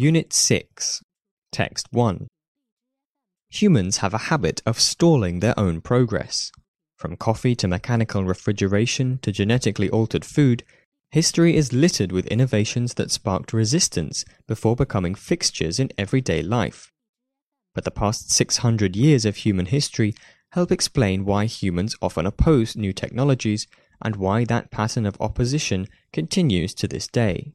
Unit 6, Text 1. Humans have a habit of stalling their own progress. From coffee to mechanical refrigeration to genetically altered food, history is littered with innovations that sparked resistance before becoming fixtures in everyday life. But the past 600 years of human history help explain why humans often oppose new technologies and why that pattern of opposition continues to this day.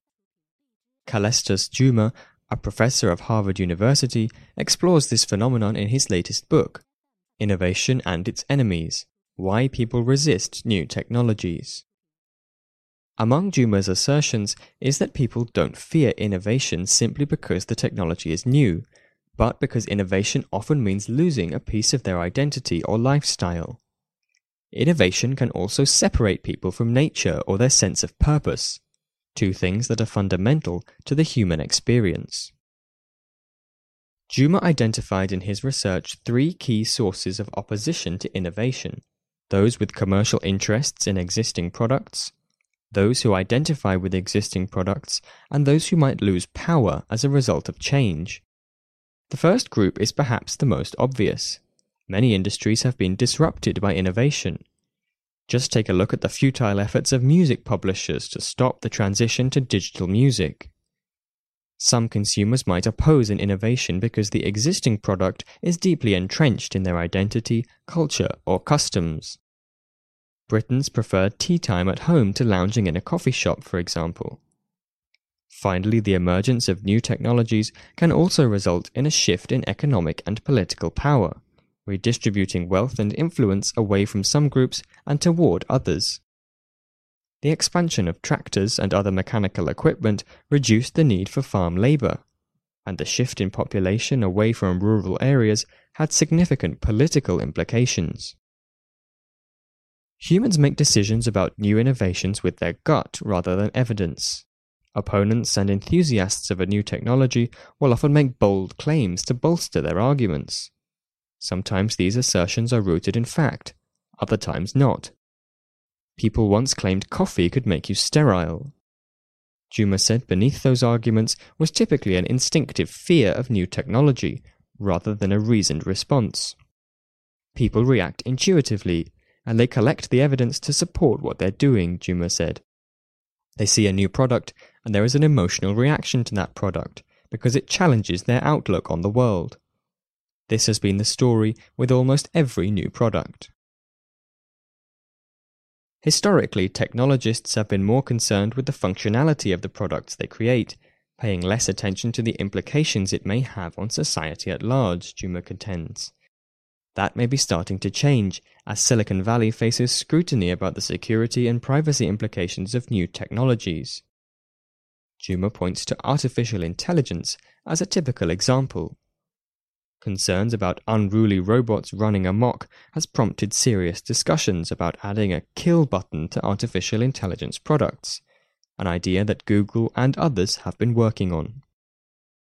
Calestous Juma a professor of Harvard University, explores this phenomenon in his latest book, Innovation and Its Enemies Why People Resist New Technologies. Among Juma's assertions is that people don't fear innovation simply because the technology is new, but because innovation often means losing a piece of their identity or lifestyle. Innovation can also separate people from nature or their sense of purpose two things that are fundamental to the human experience. Juma identified in his research three key sources of opposition to innovation those with commercial interests in existing products, those who identify with existing products, and those who might lose power as a result of change. The first group is perhaps the most obvious. Many industries have been disrupted by innovation, just take a look at the futile efforts of music publishers to stop the transition to digital music. Some consumers might oppose an innovation because the existing product is deeply entrenched in their identity, culture, or customs. Britons prefer tea time at home to lounging in a coffee shop, for example. Finally, the emergence of new technologies can also result in a shift in economic and political power redistributing wealth and influence away from some groups and toward others. The expansion of tractors and other mechanical equipment reduced the need for farm labor, and the shift in population away from rural areas had significant political implications. Humans make decisions about new innovations with their gut rather than evidence. Opponents and enthusiasts of a new technology will often make bold claims to bolster their arguments. Sometimes these assertions are rooted in fact, other times not. People once claimed coffee could make you sterile. Juma said beneath those arguments was typically an instinctive fear of new technology, rather than a reasoned response. People react intuitively, and they collect the evidence to support what they're doing, Juma said. They see a new product, and there is an emotional reaction to that product, because it challenges their outlook on the world. This has been the story with almost every new product. Historically, technologists have been more concerned with the functionality of the products they create, paying less attention to the implications it may have on society at large, Juma contends. That may be starting to change as Silicon Valley faces scrutiny about the security and privacy implications of new technologies. Juma points to artificial intelligence as a typical example. Concerns about unruly robots running amok has prompted serious discussions about adding a kill button to artificial intelligence products, an idea that Google and others have been working on.